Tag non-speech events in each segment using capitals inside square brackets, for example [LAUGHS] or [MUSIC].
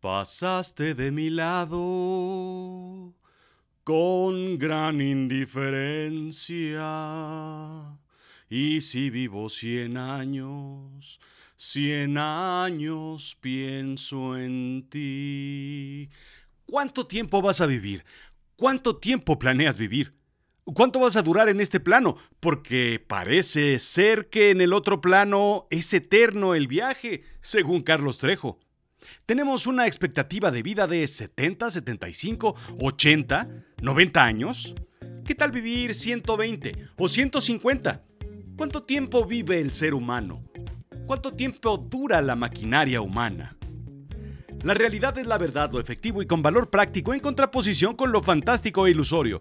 Pasaste de mi lado con gran indiferencia. Y si vivo cien años, cien años pienso en ti. ¿Cuánto tiempo vas a vivir? ¿Cuánto tiempo planeas vivir? ¿Cuánto vas a durar en este plano? Porque parece ser que en el otro plano es eterno el viaje, según Carlos Trejo. Tenemos una expectativa de vida de 70, 75, 80, 90 años. ¿Qué tal vivir 120 o 150? ¿Cuánto tiempo vive el ser humano? ¿Cuánto tiempo dura la maquinaria humana? La realidad es la verdad, lo efectivo y con valor práctico en contraposición con lo fantástico e ilusorio.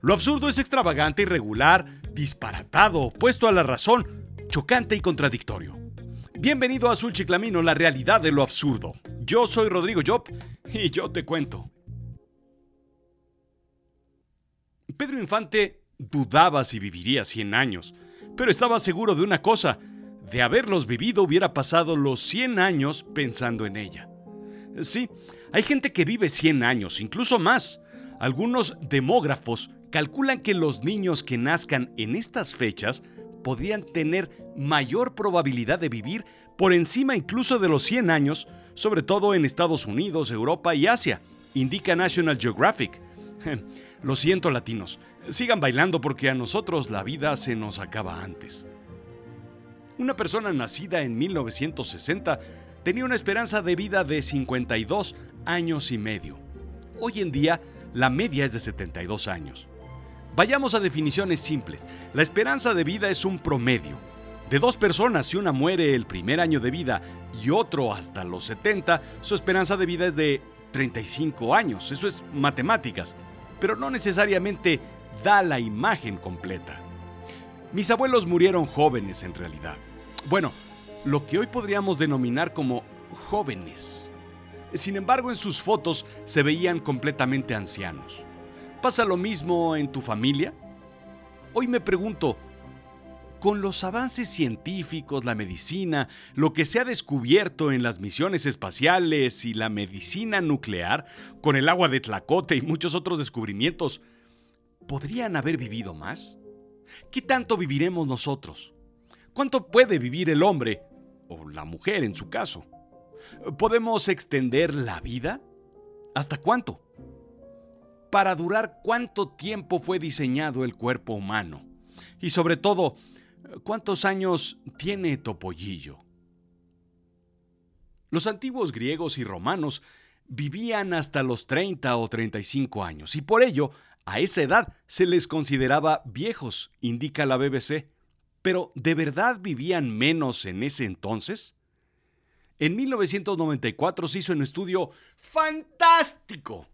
Lo absurdo es extravagante, irregular, disparatado, opuesto a la razón, chocante y contradictorio. Bienvenido a Azul Chiclamino, la realidad de lo absurdo. Yo soy Rodrigo Job y yo te cuento. Pedro Infante dudaba si viviría 100 años, pero estaba seguro de una cosa, de haberlos vivido hubiera pasado los 100 años pensando en ella. Sí, hay gente que vive 100 años, incluso más. Algunos demógrafos calculan que los niños que nazcan en estas fechas podrían tener mayor probabilidad de vivir por encima incluso de los 100 años, sobre todo en Estados Unidos, Europa y Asia, indica National Geographic. [LAUGHS] Lo siento latinos, sigan bailando porque a nosotros la vida se nos acaba antes. Una persona nacida en 1960 tenía una esperanza de vida de 52 años y medio. Hoy en día, la media es de 72 años. Vayamos a definiciones simples. La esperanza de vida es un promedio. De dos personas, si una muere el primer año de vida y otro hasta los 70, su esperanza de vida es de 35 años. Eso es matemáticas, pero no necesariamente da la imagen completa. Mis abuelos murieron jóvenes en realidad. Bueno, lo que hoy podríamos denominar como jóvenes. Sin embargo, en sus fotos se veían completamente ancianos. ¿Pasa lo mismo en tu familia? Hoy me pregunto, con los avances científicos, la medicina, lo que se ha descubierto en las misiones espaciales y la medicina nuclear, con el agua de Tlacote y muchos otros descubrimientos, ¿podrían haber vivido más? ¿Qué tanto viviremos nosotros? ¿Cuánto puede vivir el hombre, o la mujer en su caso? ¿Podemos extender la vida? ¿Hasta cuánto? Para durar cuánto tiempo fue diseñado el cuerpo humano. Y sobre todo, cuántos años tiene Topollillo. Los antiguos griegos y romanos vivían hasta los 30 o 35 años y por ello a esa edad se les consideraba viejos, indica la BBC. Pero ¿de verdad vivían menos en ese entonces? En 1994 se hizo un estudio fantástico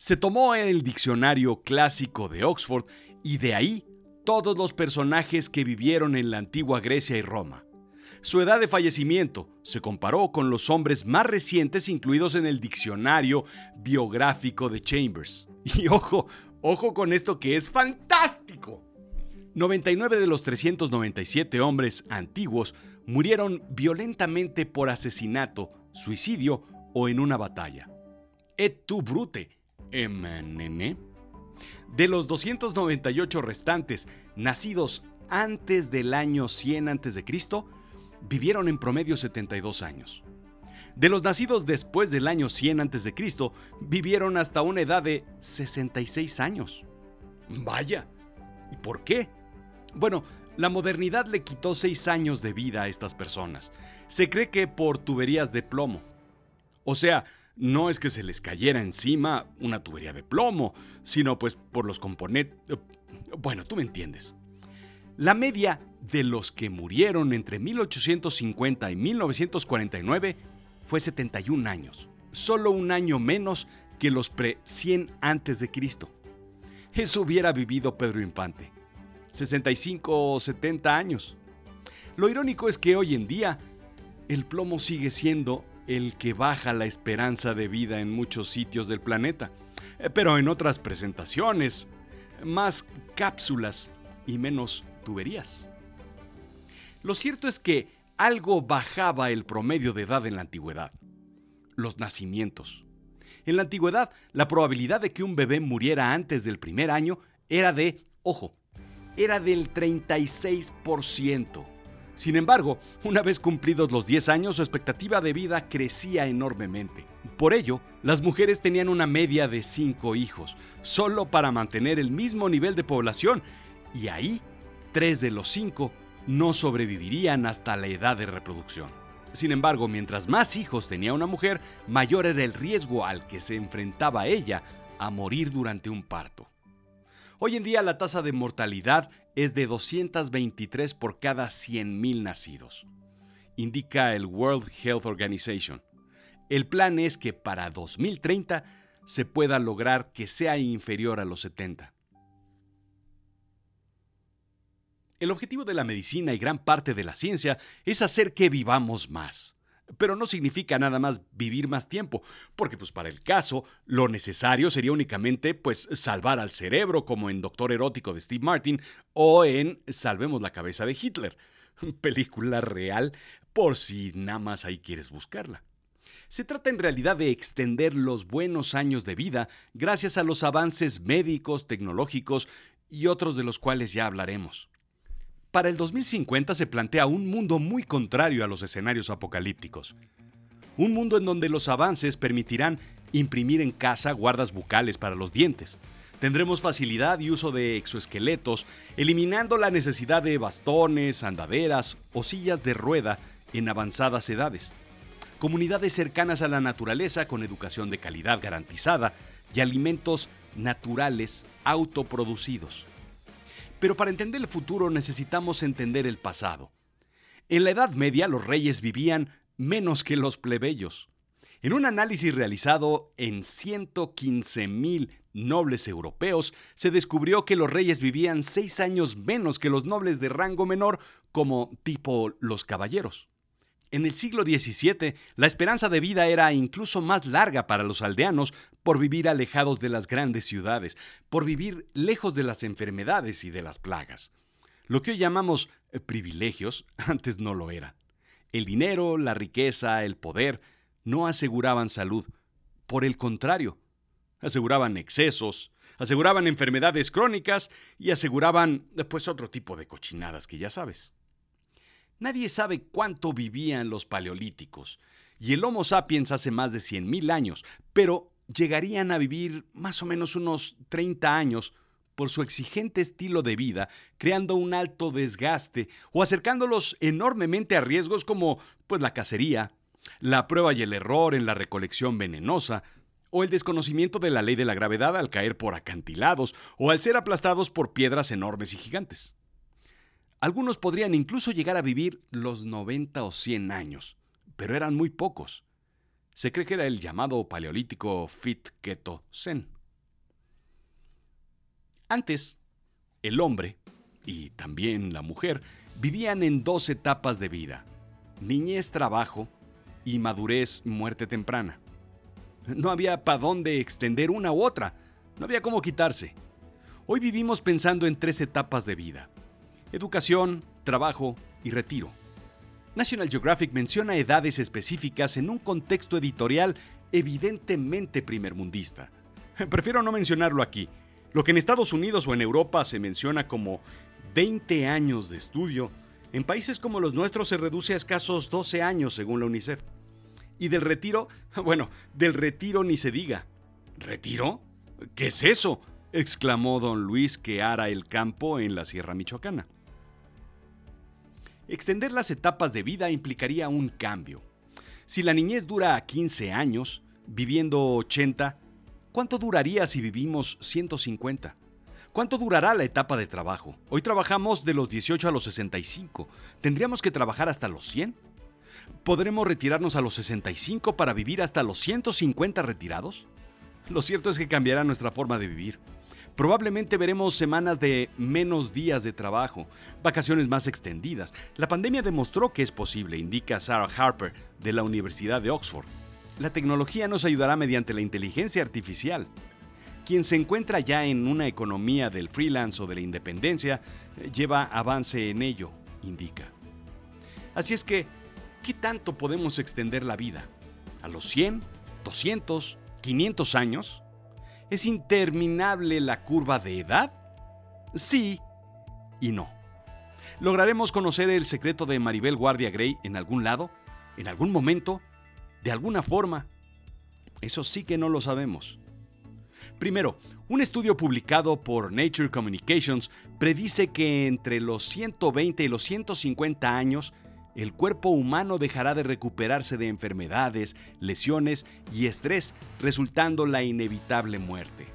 se tomó el diccionario clásico de Oxford y de ahí todos los personajes que vivieron en la antigua Grecia y Roma. Su edad de fallecimiento se comparó con los hombres más recientes incluidos en el diccionario biográfico de Chambers. [LAUGHS] Y ojo, ojo con esto que es fantástico. 99 de los 397 hombres antiguos murieron violentamente por asesinato, suicidio o en una batalla. Et tu brute, MNN. De los 298 restantes nacidos antes del año 100 a.C., vivieron en promedio 72 años. De los nacidos después del año 100 a.C., vivieron hasta una edad de 66 años. Vaya, ¿y por qué? Bueno, la modernidad le quitó 6 años de vida a estas personas. Se cree que por tuberías de plomo. O sea, no es que se les cayera encima una tubería de plomo, sino pues por los componentes... Bueno, tú me entiendes. La media de los que murieron entre 1850 y 1949 fue 71 años, solo un año menos que los pre-100 antes de Cristo. Eso hubiera vivido Pedro Infante, 65 o 70 años. Lo irónico es que hoy en día el plomo sigue siendo el que baja la esperanza de vida en muchos sitios del planeta, eh, pero en otras presentaciones, más cápsulas y menos tuberías. Lo cierto es que algo bajaba el promedio de edad en la antigüedad. los nacimientos. En la antigüedad, la probabilidad de que un bebé muriera antes del primer año era de, ojo, era del 36%. Sin embargo, una vez cumplidos los 10 años, su expectativa de vida crecía enormemente. Por ello, las mujeres tenían una media de 5 hijos, solo para mantener el mismo nivel de población, y ahí, 3 de los 5 no sobrevivirían hasta la edad de reproducción. Sin embargo, mientras más hijos tenía una mujer, mayor era el riesgo al que se enfrentaba ella a morir durante un parto. Hoy en día la tasa de mortalidad es de 223 por cada 100.000 nacidos, indica el World Health Organization. El plan es que para 2030 se pueda lograr que sea inferior a los 70. El objetivo de la medicina y gran parte de la ciencia es hacer que vivamos más pero no significa nada más vivir más tiempo, porque pues para el caso lo necesario sería únicamente pues salvar al cerebro como en Doctor Erótico de Steve Martin o en Salvemos la cabeza de Hitler, [LAUGHS] película real por si nada más ahí quieres buscarla. Se trata en realidad de extender los buenos años de vida gracias a los avances médicos, tecnológicos y otros de los cuales ya hablaremos. Para el 2050 se plantea un mundo muy contrario a los escenarios apocalípticos. Un mundo en donde los avances permitirán imprimir en casa guardas bucales para los dientes. Tendremos facilidad y uso de exoesqueletos, eliminando la necesidad de bastones, andaderas o sillas de rueda en avanzadas edades. Comunidades cercanas a la naturaleza con educación de calidad garantizada y alimentos naturales autoproducidos. Pero para entender el futuro necesitamos entender el pasado. En la Edad Media los reyes vivían menos que los plebeyos. En un análisis realizado en 115.000 nobles europeos, se descubrió que los reyes vivían seis años menos que los nobles de rango menor, como tipo los caballeros. En el siglo XVII, la esperanza de vida era incluso más larga para los aldeanos por vivir alejados de las grandes ciudades, por vivir lejos de las enfermedades y de las plagas. Lo que hoy llamamos eh, privilegios [LAUGHS] antes no lo era. El dinero, la riqueza, el poder no aseguraban salud. Por el contrario, aseguraban excesos, aseguraban enfermedades crónicas y aseguraban pues otro tipo de cochinadas que ya sabes. Nadie sabe cuánto vivían los paleolíticos, y el Homo sapiens hace más de 100.000 años, pero llegarían a vivir más o menos unos 30 años por su exigente estilo de vida, creando un alto desgaste o acercándolos enormemente a riesgos como pues la cacería, la prueba y el error en la recolección venenosa, o el desconocimiento de la ley de la gravedad al caer por acantilados o al ser aplastados por piedras enormes y gigantes. Algunos podrían incluso llegar a vivir los 90 o 100 años, pero eran muy pocos. Se cree que era el llamado paleolítico Fit Keto Zen. Antes, el hombre, y también la mujer, vivían en dos etapas de vida, niñez trabajo y madurez muerte temprana. No había para dónde extender una u otra, no había cómo quitarse. Hoy vivimos pensando en tres etapas de vida, educación, trabajo y retiro. National Geographic menciona edades específicas en un contexto editorial evidentemente primermundista. [LAUGHS] Prefiero no mencionarlo aquí. Lo que en Estados Unidos o en Europa se menciona como 20 años de estudio, en países como los nuestros se reduce a escasos 12 años según la UNICEF. Y del retiro, [LAUGHS] bueno, del retiro ni se diga. ¿Retiro? ¿Qué es eso? exclamó don Luis que ara el campo en la Sierra Michoacana. Extender las etapas de vida implicaría un cambio. Si la niñez dura 15 años, viviendo 80, ¿cuánto duraría si vivimos 150? ¿Cuánto durará la etapa de trabajo? Hoy trabajamos de los 18 a los 65. ¿Tendríamos que trabajar hasta los 100? ¿Podremos retirarnos a los 65 para vivir hasta los 150 retirados? Lo cierto es que cambiará nuestra forma de vivir. Probablemente veremos semanas de menos días de trabajo, vacaciones más extendidas. La pandemia demostró que es posible, indica Sarah Harper de la Universidad de Oxford. La tecnología nos ayudará mediante la inteligencia artificial. Quien se encuentra ya en una economía del freelance o de la independencia eh, lleva avance en ello, indica. Así es que, ¿qué tanto podemos extender la vida? a los 100, 200, 500 años? ¿Es interminable la curva de edad? Sí y no. ¿Lograremos conocer el secreto de Maribel Guardia Gray en algún lado? ¿En algún momento? ¿De alguna forma? Eso sí que no lo sabemos. Primero, un estudio publicado por Nature Communications predice que entre los 120 y los 150 años, el cuerpo humano dejará de recuperarse de enfermedades, lesiones y estrés, resultando la inevitable muerte.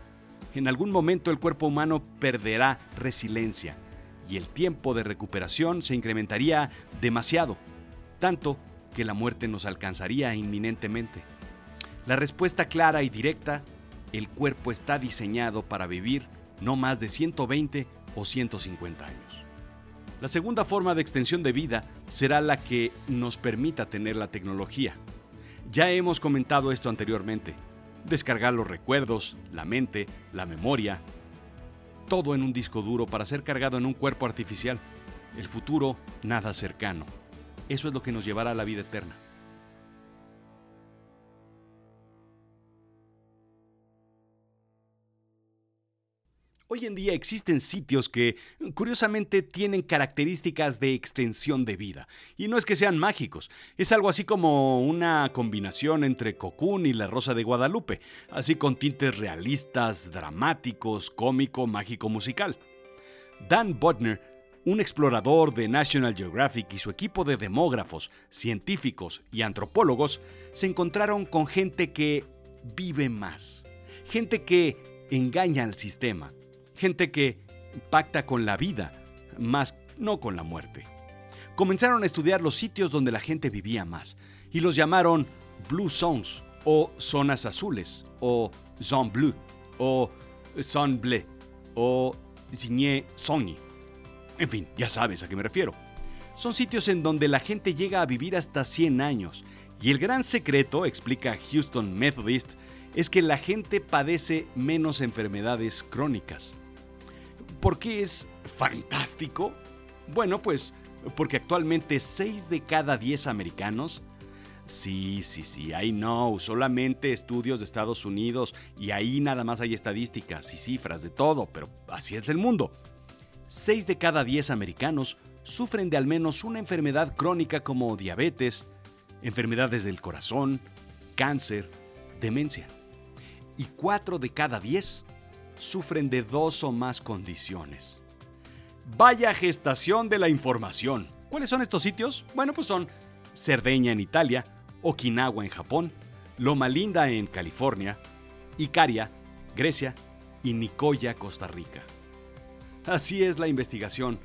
En algún momento el cuerpo humano perderá resiliencia y el tiempo de recuperación se incrementaría demasiado, tanto que la muerte nos alcanzaría inminentemente. La respuesta clara y directa, el cuerpo está diseñado para vivir no más de 120 o 150 años. La segunda forma de extensión de vida será la que nos permita tener la tecnología. Ya hemos comentado esto anteriormente. Descargar los recuerdos, la mente, la memoria, todo en un disco duro para ser cargado en un cuerpo artificial. El futuro nada cercano. Eso es lo que nos llevará a la vida eterna. Hoy en día existen sitios que, curiosamente, tienen características de extensión de vida. Y no es que sean mágicos, es algo así como una combinación entre Cocoon y La Rosa de Guadalupe, así con tintes realistas, dramáticos, cómico, mágico, musical. Dan Butner, un explorador de National Geographic y su equipo de demógrafos, científicos y antropólogos se encontraron con gente que vive más, gente que engaña al sistema gente que pacta con la vida, más no con la muerte. Comenzaron a estudiar los sitios donde la gente vivía más y los llamaron Blue Zones o zonas azules o Zone Bleu o Zone Bleu o Signé Sony. En fin, ya sabes a qué me refiero. Son sitios en donde la gente llega a vivir hasta 100 años y el gran secreto, explica Houston Methodist, es que la gente padece menos enfermedades crónicas. ¿Por qué es fantástico? Bueno, pues porque actualmente 6 de cada 10 americanos Sí, sí, sí, I know, solamente estudios de Estados Unidos y ahí nada más hay estadísticas y cifras de todo, pero así es el mundo. 6 de cada 10 americanos sufren de al menos una enfermedad crónica como diabetes, enfermedades del corazón, cáncer, demencia. Y 4 de cada 10 sufren de dos o más condiciones. Vaya gestación de la información. ¿Cuáles son estos sitios? Bueno, pues son Cerdeña en Italia, Okinawa en Japón, Loma Linda en California, Icaria, Grecia y Nicoya, Costa Rica. Así es la investigación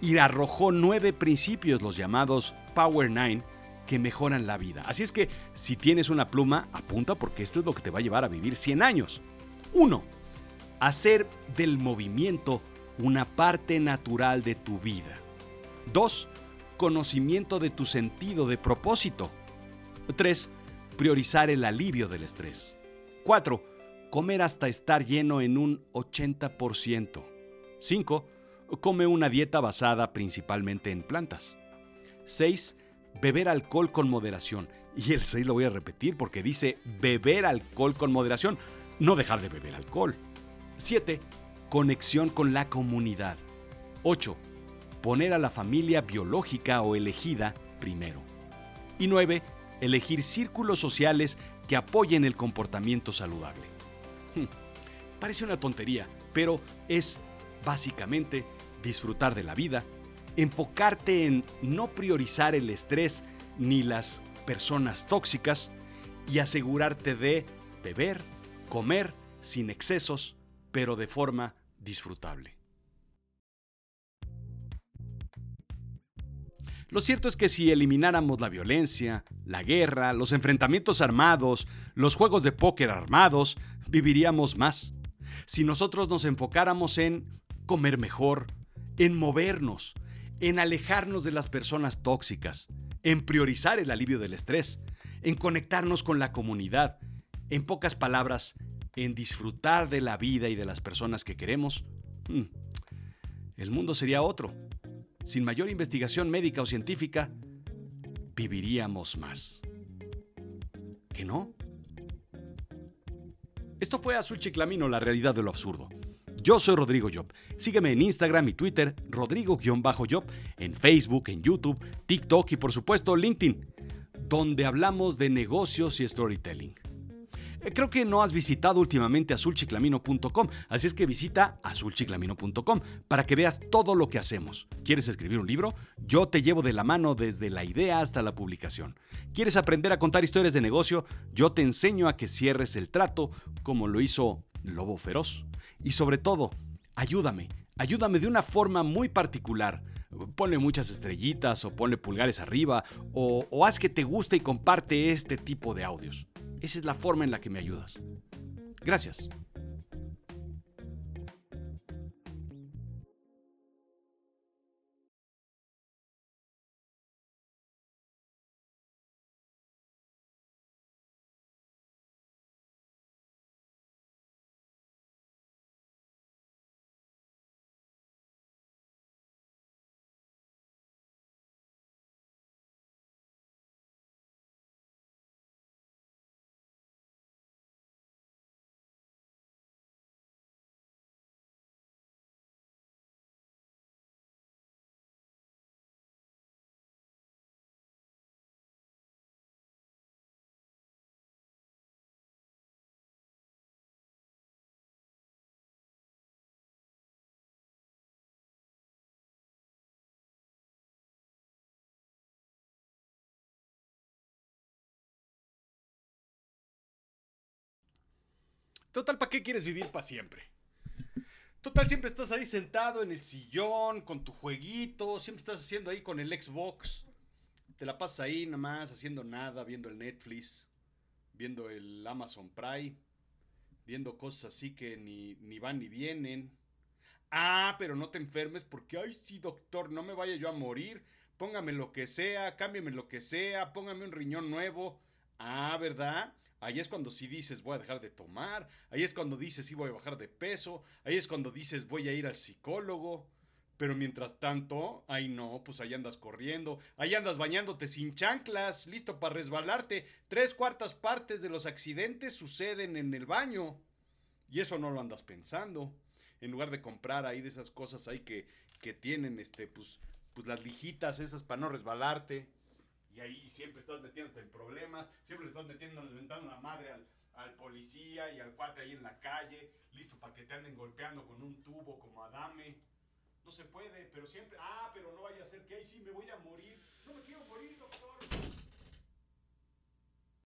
y arrojó nueve principios, los llamados Power Nine, que mejoran la vida. Así es que si tienes una pluma, apunta porque esto es lo que te va a llevar a vivir 100 años. 1 hacer del movimiento una parte natural de tu vida. 2. Conocimiento de tu sentido de propósito. 3. Priorizar el alivio del estrés. 4. Comer hasta estar lleno en un 80%. 5. Come una dieta basada principalmente en plantas. 6. Beber alcohol con moderación. Y el 6 lo voy a repetir porque dice beber alcohol con moderación, no dejar de beber alcohol. 7. Conexión con la comunidad. 8. Poner a la familia biológica o elegida primero. Y 9. Elegir círculos sociales que apoyen el comportamiento saludable. Hmm, parece una tontería, pero es básicamente disfrutar de la vida, enfocarte en no priorizar el estrés ni las personas tóxicas y asegurarte de beber, comer sin excesos, pero de forma disfrutable. Lo cierto es que si elimináramos la violencia, la guerra, los enfrentamientos armados, los juegos de póker armados, viviríamos más. Si nosotros nos enfocáramos en comer mejor, en movernos, en alejarnos de las personas tóxicas, en priorizar el alivio del estrés, en conectarnos con la comunidad, en pocas palabras, en disfrutar de la vida y de las personas que queremos, hmm, el mundo sería otro. Sin mayor investigación médica o científica, viviríamos más. qué no? Esto fue Azul Chiclamino, la realidad de lo absurdo. Yo soy Rodrigo Job. Sígueme en Instagram y Twitter, Rodrigo-Job, en Facebook, en YouTube, TikTok y por supuesto LinkedIn, donde hablamos de negocios y storytelling. Eh, creo que no has visitado últimamente azulchiclamino.com, así es que visita azulchiclamino.com para que veas todo lo que hacemos. ¿Quieres escribir un libro? Yo te llevo de la mano desde la idea hasta la publicación. ¿Quieres aprender a contar historias de negocio? Yo te enseño a que cierres el trato como lo hizo Lobo Feroz. Y sobre todo, ayúdame, ayúdame de una forma muy particular. Ponle muchas estrellitas o ponle pulgares arriba o, o haz que te guste y comparte este tipo de audios. Esa es la forma en la que me ayudas. Gracias. Total, ¿para qué quieres vivir para siempre? Total, siempre estás ahí sentado en el sillón, con tu jueguito, siempre estás haciendo ahí con el Xbox. Te la pasas ahí nomás, haciendo nada, viendo el Netflix, viendo el Amazon Prime, viendo cosas así que ni, ni van ni vienen. Ah, pero no te enfermes porque, ay, sí, doctor, no me vaya yo a morir. Póngame lo que sea, cámbiame lo que sea, póngame un riñón nuevo. Ah, ¿verdad? Ahí es cuando sí dices voy a dejar de tomar, ahí es cuando dices sí voy a bajar de peso, ahí es cuando dices voy a ir al psicólogo. Pero mientras tanto, ahí no, pues ahí andas corriendo, ahí andas bañándote sin chanclas, listo para resbalarte. Tres cuartas partes de los accidentes suceden en el baño. Y eso no lo andas pensando. En lugar de comprar ahí de esas cosas ahí que, que tienen, este, pues, pues las lijitas esas para no resbalarte y ahí siempre estás metiéndote en problemas, siempre estás metiendo, la madre al, al, policía y al cuate ahí en la calle, listo para que te anden golpeando con un tubo como Adame. No se puede, pero siempre, ah, pero no vaya a ser que ahí sí me voy a morir. No me quiero morir, doctor.